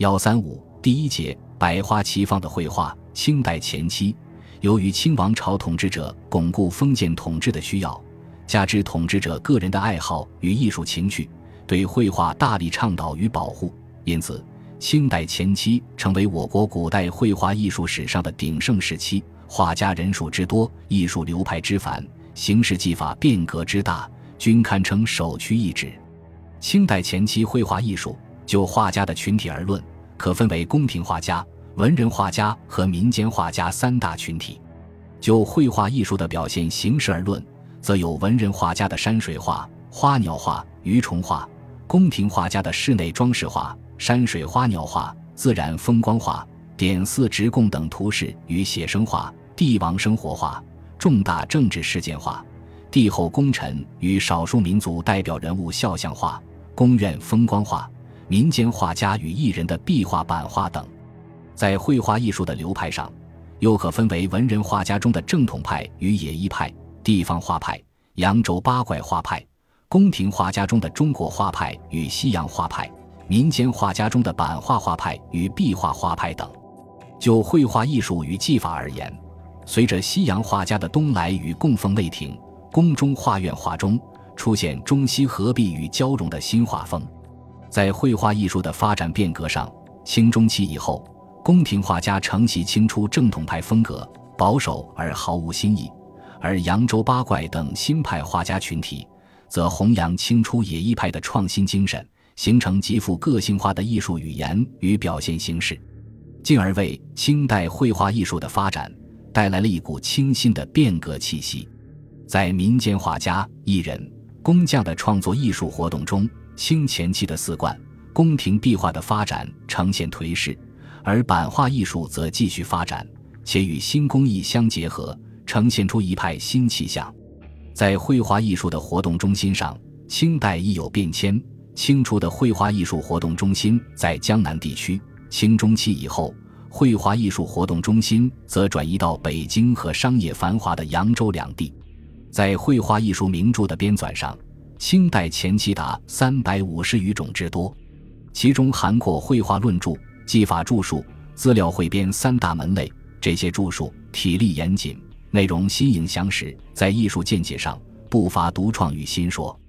幺三五第一节百花齐放的绘画。清代前期，由于清王朝统治者巩固封建统治的需要，加之统治者个人的爱好与艺术情趣，对绘画大力倡导与保护，因此清代前期成为我国古代绘画艺术史上的鼎盛时期。画家人数之多，艺术流派之繁，形式技法变革之大，均堪称首屈一指。清代前期绘画艺术，就画家的群体而论，可分为宫廷画家、文人画家和民间画家三大群体。就绘画艺术的表现形式而论，则有文人画家的山水画、花鸟画、鱼虫画；宫廷画家的室内装饰画、山水花鸟画、自然风光画、点四直供等图式与写生画。帝王生活画、重大政治事件画、帝后功臣与少数民族代表人物肖像画、宫苑风光画、民间画家与艺人的壁画版画等，在绘画艺术的流派上，又可分为文人画家中的正统派与野一派、地方画派、扬州八怪画派；宫廷画家中的中国画派与西洋画派；民间画家中的版画画派与壁画画派等。就绘画艺术与技法而言，随着西洋画家的东来与供奉未停，宫中画院画中出现中西合璧与交融的新画风。在绘画艺术的发展变革上，清中期以后，宫廷画家承袭清初正统派风格，保守而毫无新意；而扬州八怪等新派画家群体，则弘扬清初野艺派的创新精神，形成极富个性化的艺术语言与表现形式，进而为清代绘画艺术的发展。带来了一股清新的变革气息，在民间画家、艺人、工匠的创作艺术活动中，清前期的四冠、宫廷壁画的发展呈现颓势，而版画艺术则继续发展，且与新工艺相结合，呈现出一派新气象。在绘画艺术的活动中心上，清代亦有变迁。清初的绘画艺术活动中心在江南地区，清中期以后。绘画艺术活动中心则转移到北京和商业繁华的扬州两地。在绘画艺术名著的编纂上，清代前期达三百五十余种之多，其中涵括绘画论著、技法著述、资料汇编三大门类。这些著述体例严谨，内容新颖详实，在艺术见解上不乏独创与新说。